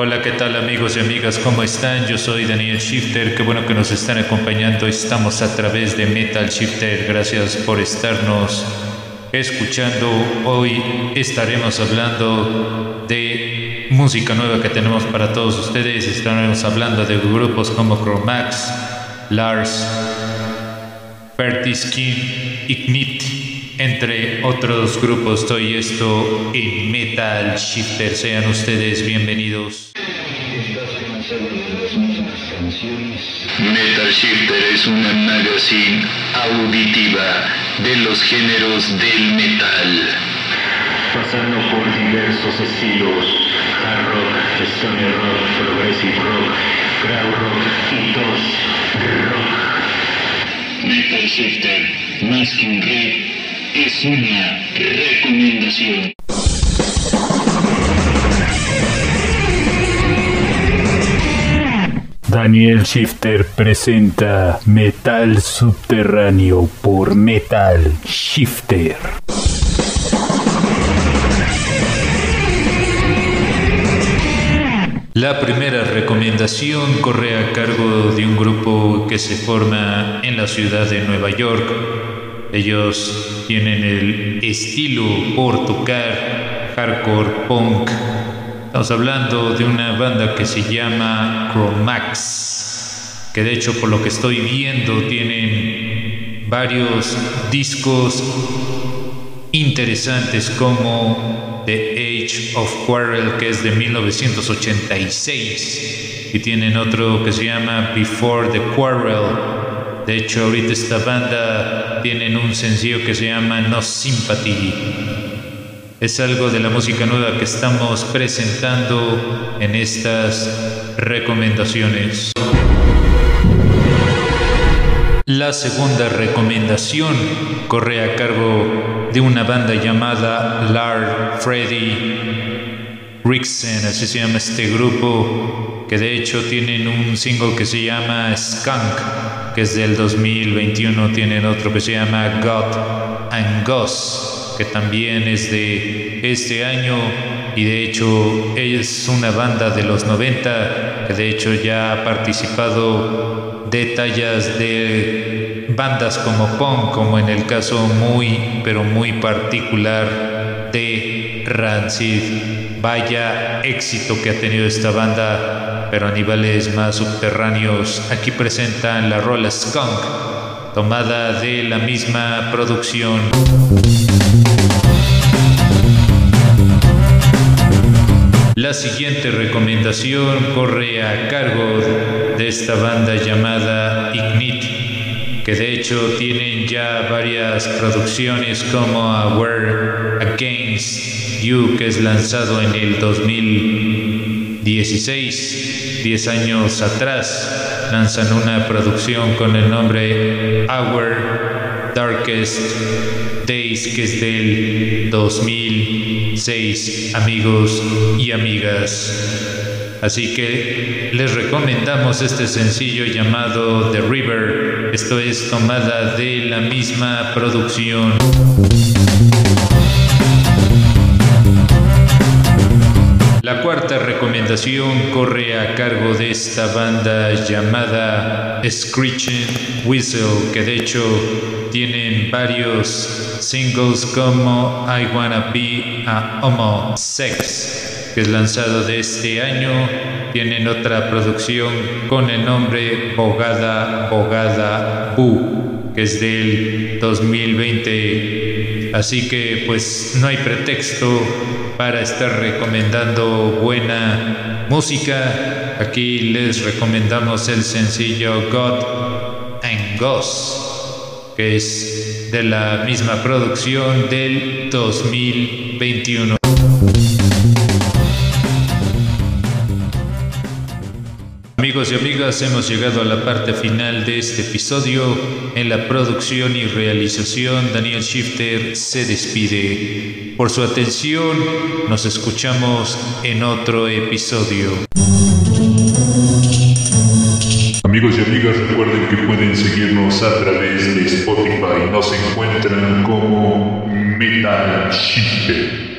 Hola, ¿qué tal amigos y amigas? ¿Cómo están? Yo soy Daniel Shifter, qué bueno que nos están acompañando. Estamos a través de Metal Shifter, gracias por estarnos escuchando. Hoy estaremos hablando de música nueva que tenemos para todos ustedes. Estaremos hablando de grupos como Chromax, Lars, Skin, Ignite entre otros grupos. Estoy esto en Metal Shifter. Sean ustedes bienvenidos. Metal Shifter es una magazine auditiva de los géneros del metal. Pasando por diversos estilos, hard rock, stoner rock, progressive rock, crowd rock y dos rock. Metal Shifter, más que un es una recomendación. Daniel Shifter presenta Metal Subterráneo por Metal Shifter. La primera recomendación corre a cargo de un grupo que se forma en la ciudad de Nueva York ellos tienen el estilo por tocar hardcore punk. Estamos hablando de una banda que se llama Chromax, que de hecho por lo que estoy viendo tienen varios discos interesantes como The Age of Quarrel, que es de 1986, y tienen otro que se llama Before the Quarrel, de hecho, ahorita esta banda tienen un sencillo que se llama No Sympathy. Es algo de la música nueva que estamos presentando en estas recomendaciones. La segunda recomendación corre a cargo de una banda llamada Lard Freddy Rixen, así se llama este grupo, que de hecho tienen un single que se llama Skunk que es del 2021, tienen otro que se llama God and Ghost, que también es de este año y de hecho es una banda de los 90 que de hecho ya ha participado de tallas de bandas como Punk, como en el caso muy, pero muy particular de Rancid. Vaya éxito que ha tenido esta banda pero a niveles más subterráneos. Aquí presentan la rola Skunk, tomada de la misma producción. La siguiente recomendación corre a cargo de esta banda llamada Ignite, que de hecho tienen ya varias producciones como Aware Against You, que es lanzado en el 2016 10 años atrás lanzan una producción con el nombre Our Darkest Days, que es del 2006, amigos y amigas. Así que les recomendamos este sencillo llamado The River. Esto es tomada de la misma producción. La cuarta recomendación corre a cargo de esta banda llamada Screeching Whistle, que de hecho tienen varios singles como I Wanna Be a Homo Sex, que es lanzado de este año. Tienen otra producción con el nombre Bogada Bogada Bu, que es del 2020. Así que pues no hay pretexto para estar recomendando buena música. Aquí les recomendamos el sencillo God and Ghost, que es de la misma producción del 2021. Amigos y amigas, hemos llegado a la parte final de este episodio. En la producción y realización, Daniel Shifter se despide. Por su atención, nos escuchamos en otro episodio. Amigos y amigas, recuerden que pueden seguirnos a través de Spotify. Nos encuentran como Metal Shifter.